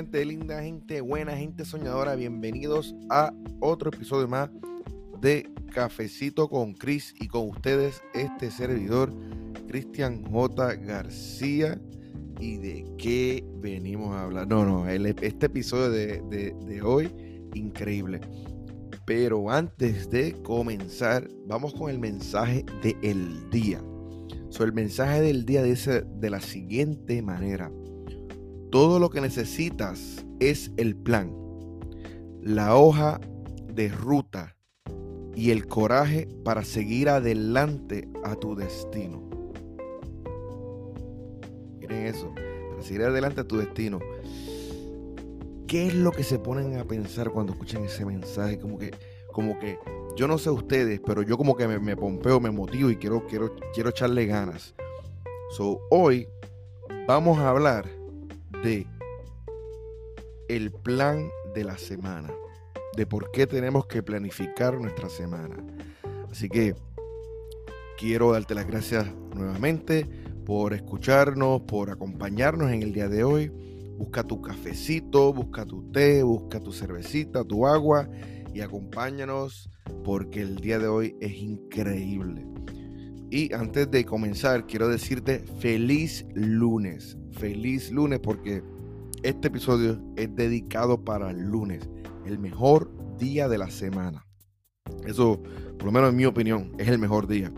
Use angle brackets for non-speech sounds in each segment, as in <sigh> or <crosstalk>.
gente linda, gente buena, gente soñadora. Bienvenidos a otro episodio más de Cafecito con Chris y con ustedes este servidor, Cristian J. García. ¿Y de qué venimos a hablar? No, no, este episodio de, hoy, increíble. Pero antes de comenzar, vamos con el mensaje del día. So, el mensaje del día dice de la siguiente manera. Todo lo que necesitas es el plan, la hoja de ruta y el coraje para seguir adelante a tu destino. Miren eso, para seguir adelante a tu destino. ¿Qué es lo que se ponen a pensar cuando escuchan ese mensaje? Como que, como que, yo no sé ustedes, pero yo como que me, me pompeo, me motivo y quiero, quiero, quiero echarle ganas. So, hoy vamos a hablar de el plan de la semana, de por qué tenemos que planificar nuestra semana. Así que quiero darte las gracias nuevamente por escucharnos, por acompañarnos en el día de hoy. Busca tu cafecito, busca tu té, busca tu cervecita, tu agua y acompáñanos porque el día de hoy es increíble. Y antes de comenzar, quiero decirte feliz lunes. Feliz lunes porque este episodio es dedicado para el lunes, el mejor día de la semana. Eso, por lo menos en mi opinión, es el mejor día.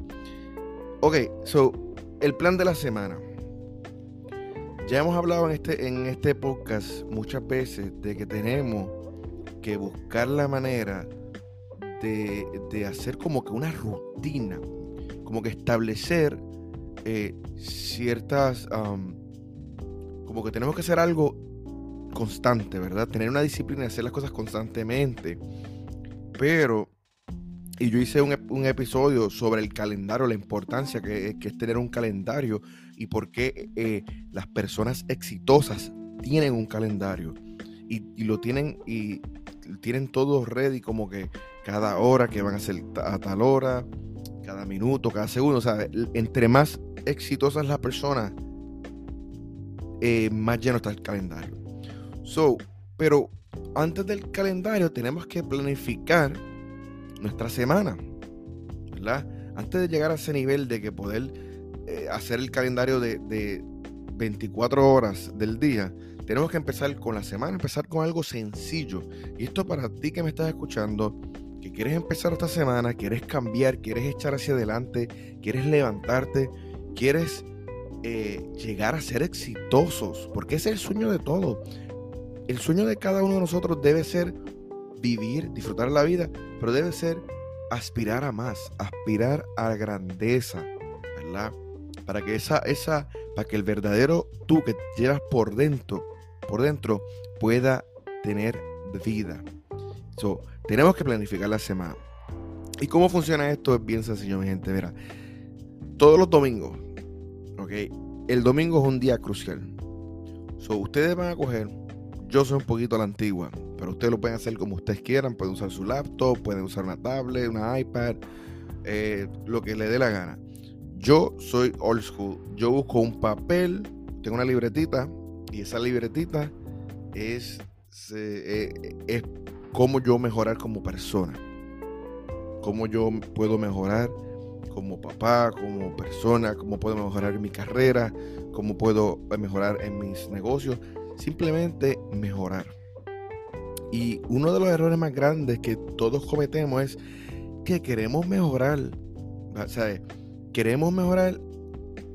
Ok, so, el plan de la semana. Ya hemos hablado en este, en este podcast muchas veces de que tenemos que buscar la manera de, de hacer como que una rutina como que establecer eh, ciertas, como que tenemos que hacer algo constante, ¿verdad? Tener una disciplina y hacer las cosas constantemente. Pero, y yo hice un, episodio sobre el calendario, la importancia que, es tener un calendario y por qué eh, las personas exitosas tienen un calendario y, y, lo tienen y tienen todo ready como que cada hora que van a hacer a tal hora cada minuto, cada segundo. O sea, entre más exitosas las personas, eh, más lleno está el calendario. So, pero antes del calendario tenemos que planificar nuestra semana, ¿verdad? Antes de llegar a ese nivel de que poder eh, hacer el calendario de, de 24 horas del día, tenemos que empezar con la semana, empezar con algo sencillo. Y esto para ti que me estás escuchando, que quieres empezar esta semana, quieres cambiar, quieres echar hacia adelante, quieres levantarte, quieres eh, llegar a ser exitosos, porque ese es el sueño de todo. El sueño de cada uno de nosotros debe ser vivir, disfrutar la vida, pero debe ser aspirar a más, aspirar a grandeza, ¿verdad? Para que esa, esa, para que el verdadero tú que llevas por dentro, por dentro, pueda tener vida. So, tenemos que planificar la semana. ¿Y cómo funciona esto? Es bien sencillo, mi gente. Verá, todos los domingos, ¿ok? El domingo es un día crucial. So, ustedes van a coger, yo soy un poquito a la antigua, pero ustedes lo pueden hacer como ustedes quieran. Pueden usar su laptop, pueden usar una tablet, una iPad, eh, lo que le dé la gana. Yo soy old school. Yo busco un papel, tengo una libretita, y esa libretita es, eh, es cómo yo mejorar como persona, cómo yo puedo mejorar como papá, como persona, cómo puedo mejorar en mi carrera, cómo puedo mejorar en mis negocios, simplemente mejorar. Y uno de los errores más grandes que todos cometemos es que queremos mejorar, o sea, queremos mejorar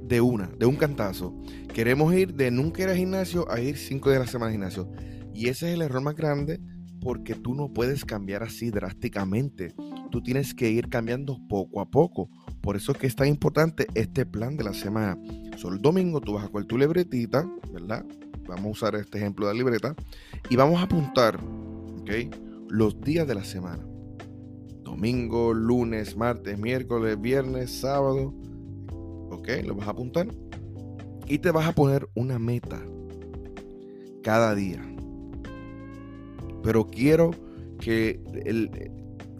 de una, de un cantazo. Queremos ir de nunca ir al gimnasio a ir cinco días a la semana al gimnasio. Y ese es el error más grande porque tú no puedes cambiar así drásticamente. Tú tienes que ir cambiando poco a poco. Por eso es que es tan importante este plan de la semana. Solo el domingo tú vas a coger tu libretita, ¿verdad? Vamos a usar este ejemplo de la libreta y vamos a apuntar, ¿ok? Los días de la semana. Domingo, lunes, martes, miércoles, viernes, sábado. ¿Ok? Lo vas a apuntar. Y te vas a poner una meta cada día pero quiero que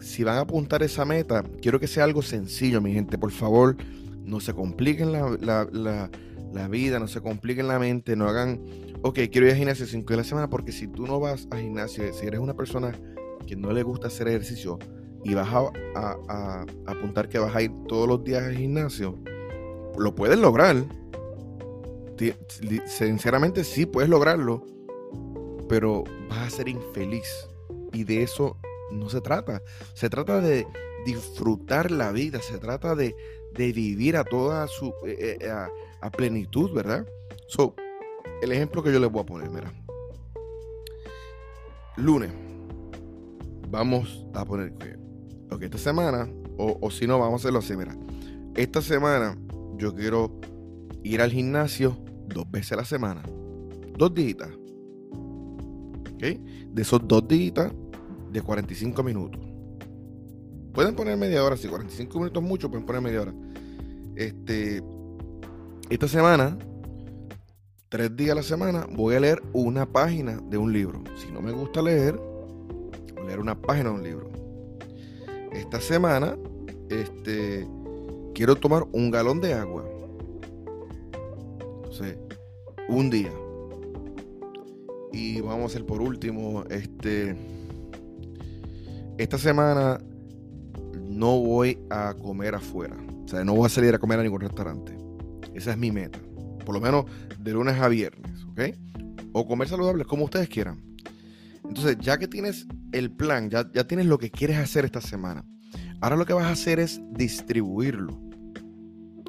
si van a apuntar esa meta, quiero que sea algo sencillo, mi gente. Por favor, no se compliquen la, la vida, no se compliquen la mente, no hagan, ok, quiero ir al gimnasio cinco días a la semana, porque si tú no vas al gimnasio, si eres una persona que no le gusta hacer ejercicio y vas a, apuntar que vas a ir todos los días al gimnasio, lo puedes lograr. Sinceramente sí puedes lograrlo, pero vas a ser infeliz. Y de eso no se trata. Se trata de disfrutar la vida, se trata de, vivir a toda su eh, eh, a, plenitud, ¿verdad? So, el ejemplo que yo les voy a poner, mira. Lunes, vamos a poner ok, esta semana, o, o si no, vamos a hacerlo así, mira. Esta semana yo quiero ir al gimnasio dos veces a la semana. Dos días. ¿Ok? De esos dos días de 45 minutos. Pueden poner media hora, si 45 minutos mucho, pueden poner media hora. Este, esta semana, tres días a la semana, voy a leer una página de un libro. Si no me gusta leer, voy a leer una página de un libro. Esta semana, este, quiero tomar un galón de agua. Entonces, un día. Y vamos a hacer por último, este, esta semana no voy a comer afuera. O sea, no voy a salir a comer a ningún restaurante. Esa es mi meta. Por lo menos de lunes a viernes, ¿ok? O comer saludable, como ustedes quieran. Entonces, ya que tienes el plan, ya, ya tienes lo que quieres hacer esta semana. Ahora lo que vas a hacer es distribuirlo.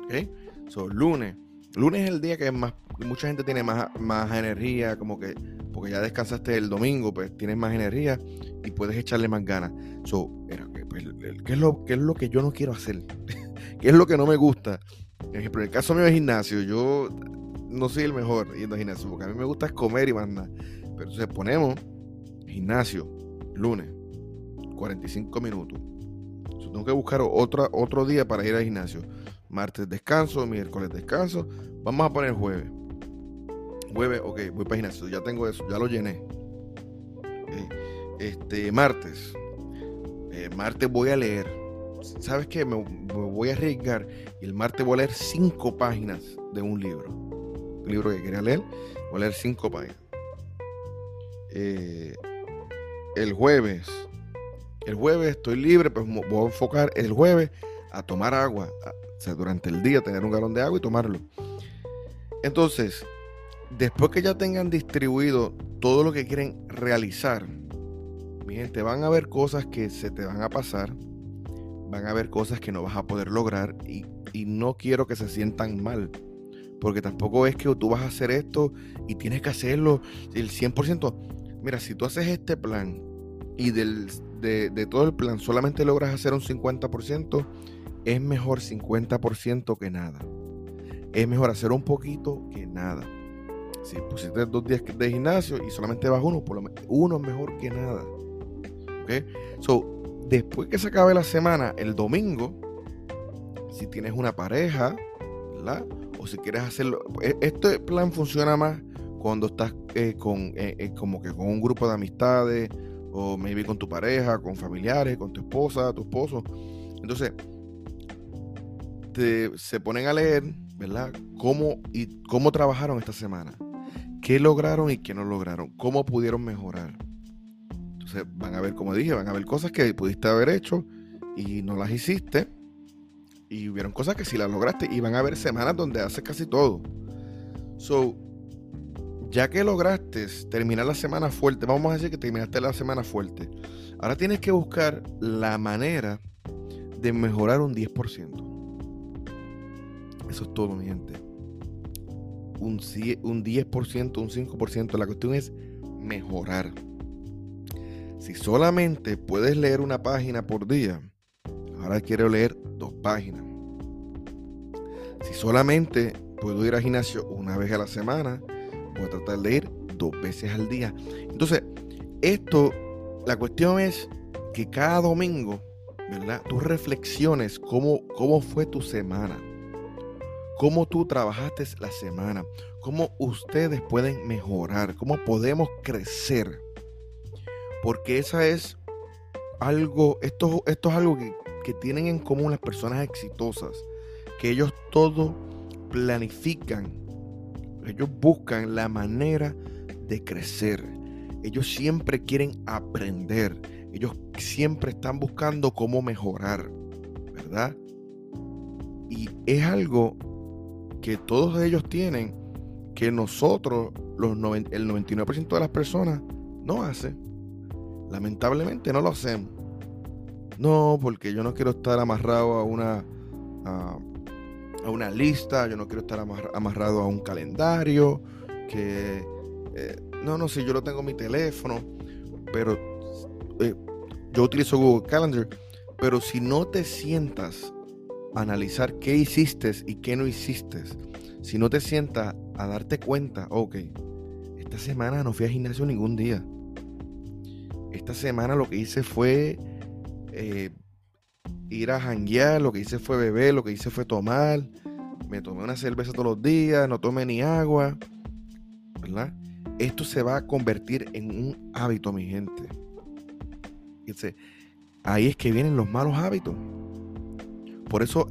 ¿Ok? So, lunes. Lunes es el día que más, mucha gente tiene más, más energía, como que porque ya descansaste el domingo, pues tienes más energía y puedes echarle más ganas. So, pues, ¿qué, es lo, ¿Qué es lo que yo no quiero hacer? <laughs> ¿Qué es lo que no me gusta? Por ejemplo, en el caso mío de gimnasio, yo no soy el mejor yendo al gimnasio, porque a mí me gusta comer y más nada. Pero entonces ponemos gimnasio, lunes, 45 minutos. tengo que buscar otro, otro día para ir al gimnasio. Martes descanso, miércoles descanso. Vamos a poner jueves. Jueves, ok, voy para gimnasio. Ya tengo eso, ya lo llené. Este, martes. Eh, martes voy a leer. ¿Sabes qué? Me, voy a arriesgar. Y el martes voy a leer cinco páginas de un libro. Un libro que quería leer. Voy a leer cinco páginas. Eh, el jueves. El jueves estoy libre, pues voy a enfocar el jueves a tomar agua. o sea, durante el día tener un galón de agua y tomarlo. Entonces, después que ya tengan distribuido todo lo que quieren realizar, mi gente, van a haber cosas que se te van a pasar, van a haber cosas que no vas a poder lograr y, no quiero que se sientan mal. Porque tampoco es que tú vas a hacer esto y tienes que hacerlo el 100%. Mira, si tú haces este plan y del, de, de todo el plan solamente logras hacer un 50%, es mejor 50% que nada. Es mejor hacer un poquito que nada. Si pusiste dos días de gimnasio y solamente vas uno, por lo menos uno es mejor que nada. ¿Ok? So, después que se acabe la semana, el domingo, si tienes una pareja, ¿verdad? O si quieres hacerlo. E, este plan funciona más cuando estás eh, con eh, eh, como que con un grupo de amistades, o maybe con tu pareja, con familiares, con tu esposa, tu esposo. Entonces, se ponen a leer, ¿verdad? Cómo, y cómo trabajaron esta semana qué lograron y qué no lograron, cómo pudieron mejorar. Entonces van a ver, como dije, van a ver cosas que pudiste haber hecho y no las hiciste. Y hubieron cosas que sí las lograste. Y van a haber semanas donde haces casi todo. So, ya que lograste terminar la semana fuerte, vamos a decir que terminaste la semana fuerte. Ahora tienes que buscar la manera de mejorar un 10%. Eso es todo, mi gente un, un 10%, un 5%. La cuestión es mejorar. Si solamente puedes leer una página por día, ahora quiero leer dos páginas. Si solamente puedo ir al gimnasio una vez a la semana, voy a tratar de ir dos veces al día. Entonces, esto, la cuestión es que cada domingo, ¿verdad? Tú reflexiones cómo, cómo fue tu semana cómo tú trabajaste la semana, cómo ustedes pueden mejorar, cómo podemos crecer. Porque esa es algo, esto, esto es algo que, que tienen en común las personas exitosas, que ellos todo planifican ellos buscan la manera de crecer. Ellos siempre quieren aprender. Ellos siempre están buscando cómo mejorar, ¿verdad? Y es algo que todos ellos tienen que nosotros, los el 99% de las personas, no hacen. Lamentablemente no lo hacemos. No, porque yo no quiero estar amarrado a una, a, una lista, yo no quiero estar amarrado a un calendario, que... Eh, no, no, si yo lo tengo en mi teléfono, pero eh, yo utilizo Google Calendar, pero si no te sientas analizar qué hiciste y qué no hiciste, si no te sientas a darte cuenta, ok, esta semana no fui al gimnasio ningún día. Esta semana lo que hice fue eh, ir a janguear, lo que hice fue beber, lo que hice fue tomar. Me tomé una cerveza todos los días, no tomé ni agua. ¿Verdad? Esto se va a convertir en un hábito, mi gente. ahí es que vienen los malos hábitos. Por eso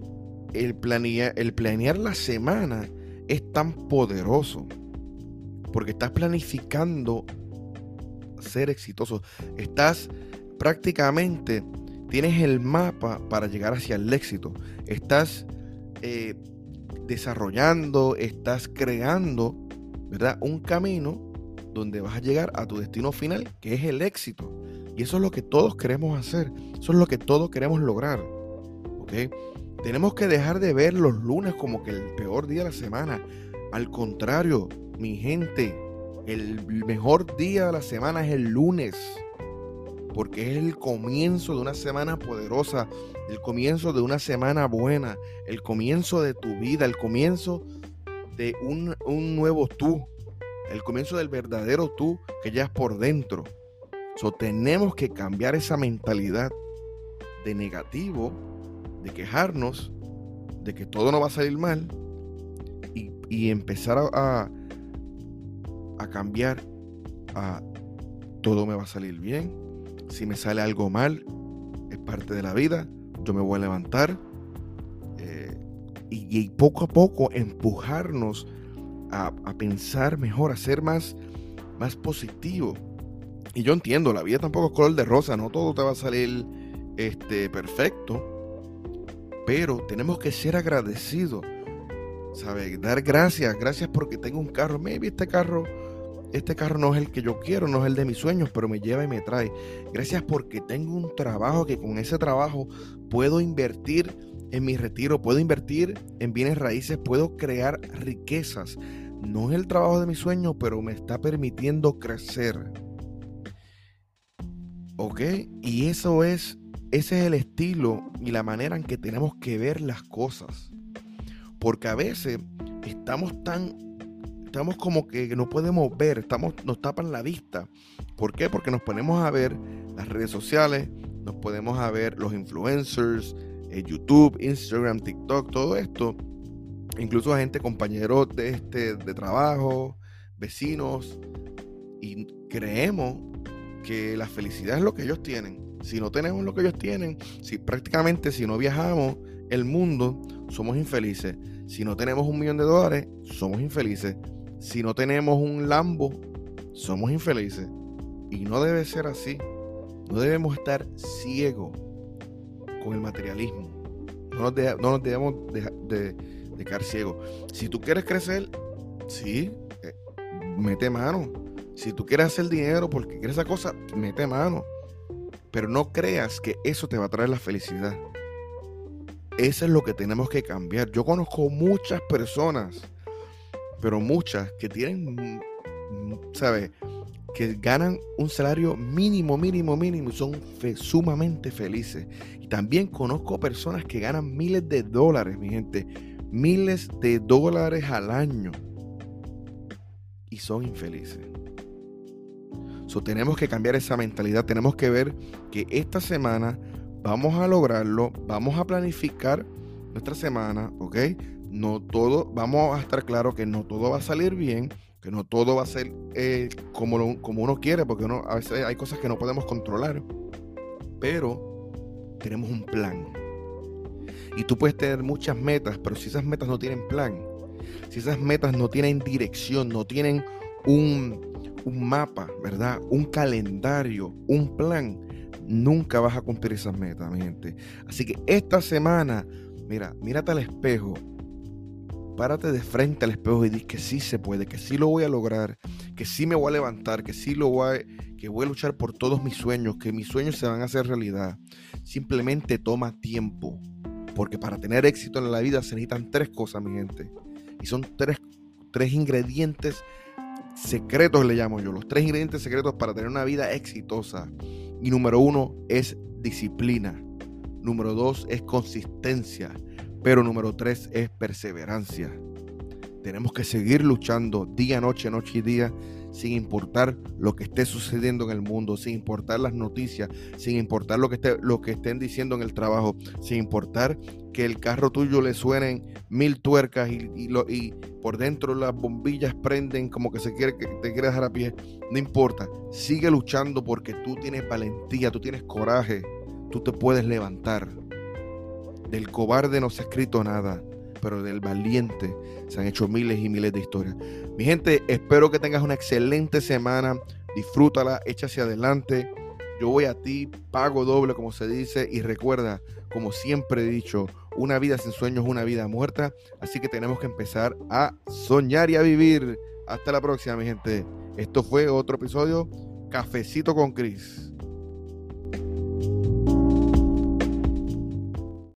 el planear, el planear la semana es tan poderoso. Porque estás planificando ser exitoso. Estás prácticamente tienes el mapa para llegar hacia el éxito. Estás eh, desarrollando, estás creando, ¿verdad? Un camino donde vas a llegar a tu destino final, que es el éxito. Y eso es lo que todos queremos hacer. Eso es lo que todos queremos lograr. Tenemos que dejar de ver los lunes como que el peor día de la semana. Al contrario, mi gente, el mejor día de la semana es el lunes porque es el comienzo de una semana poderosa, el comienzo de una semana buena, el comienzo de tu vida, el comienzo de un, nuevo tú, el comienzo del verdadero tú que ya es por dentro. So, tenemos que cambiar esa mentalidad de negativo, de quejarnos, de que todo no va a salir mal y, empezar a, a cambiar a todo me va a salir bien, si me sale algo mal, es parte de la vida. Yo me voy a levantar. Eh, y, poco a poco empujarnos a, pensar mejor, a ser más, más positivo. Y yo entiendo, la vida tampoco es color de rosa, no todo te va a salir este, perfecto. Pero tenemos que ser agradecidos. ¿Sabes? Dar gracias. Gracias porque tengo un carro. Maybe este carro este carro no es el que yo quiero, no es el de mis sueños, pero me lleva y me trae. Gracias porque tengo un trabajo que con ese trabajo puedo invertir en mi retiro, puedo invertir en bienes raíces, puedo crear riquezas. No es el trabajo de mis sueños, pero me está permitiendo crecer. ¿Ok? Y eso es, ese es el estilo y la manera en que tenemos que ver las cosas. Porque a veces estamos tan estamos como que no podemos ver, estamos, nos tapan la vista. ¿Por qué? Porque nos ponemos a ver las redes sociales, nos podemos a ver los influencers, eh, YouTube, Instagram, TikTok, todo esto. Incluso a gente, compañeros de, este, de trabajo, vecinos, y creemos que la felicidad es lo que ellos tienen. Si no tenemos lo que ellos tienen, si prácticamente si no viajamos el mundo, somos infelices. Si no tenemos un millón de dólares, somos infelices. Si no tenemos un Lambo, somos infelices. Y no debe ser así. No debemos estar ciegos con el materialismo. No nos, debemos de, quedar ciegos. Si tú quieres crecer, sí, eh, mete mano. Si tú quieres hacer dinero porque quieres esa cosa, mete mano. Pero no creas que eso te va a traer la felicidad. Eso es lo que tenemos que cambiar. Yo conozco muchas personas pero muchas que tienen, ¿sabes? Que ganan un salario mínimo, mínimo, mínimo y son sumamente felices. Y también conozco personas que ganan miles de dólares, mi gente, miles de dólares al año y son infelices. So, tenemos que cambiar esa mentalidad, tenemos que ver que esta semana vamos a lograrlo, vamos a planificar nuestra semana, ¿ok? no todo, vamos a estar claros que no todo va a salir bien, que no todo va a ser eh, como, como uno quiere, porque a veces hay cosas que no podemos controlar, pero tenemos un plan. Y tú puedes tener muchas metas, pero si esas metas no tienen plan, si esas metas no tienen dirección, no tienen un, un mapa, ¿verdad? Un calendario, un plan, nunca vas a cumplir esas metas, mi gente. Así que esta semana, mira, mírate al espejo, párate de frente al espejo y di que sí se puede, que sí lo voy a lograr, que sí me voy a levantar, que sí lo voy a, que voy a luchar por todos mis sueños, que mis sueños se van a hacer realidad. Simplemente toma tiempo, porque para tener éxito en la vida se necesitan tres cosas, mi gente. Y son tres, tres ingredientes secretos, le llamo yo, los tres ingredientes secretos para tener una vida exitosa. Y número uno es disciplina. Número dos es consistencia. Pero número tres es perseverancia. Tenemos que seguir luchando día, noche, noche y día, sin importar lo que esté sucediendo en el mundo, sin importar las noticias, sin importar lo que, esté, lo que estén diciendo en el trabajo, sin importar que el carro tuyo le suenen mil tuercas y, lo, y por dentro las bombillas prenden como que se quiere que te quiere dejar a pie. No importa, sigue luchando porque tú tienes valentía, tú tienes coraje, tú te puedes levantar. Del cobarde no se ha escrito nada, pero del valiente se han hecho miles y miles de historias. Mi gente, espero que tengas una excelente semana. Disfrútala, echa hacia adelante. Yo voy a ti, pago doble, como se dice, y recuerda, como siempre he dicho, una vida sin sueños es una vida muerta, así que tenemos que empezar a soñar y a vivir. Hasta la próxima, mi gente. Esto fue otro episodio, Cafecito con Cris.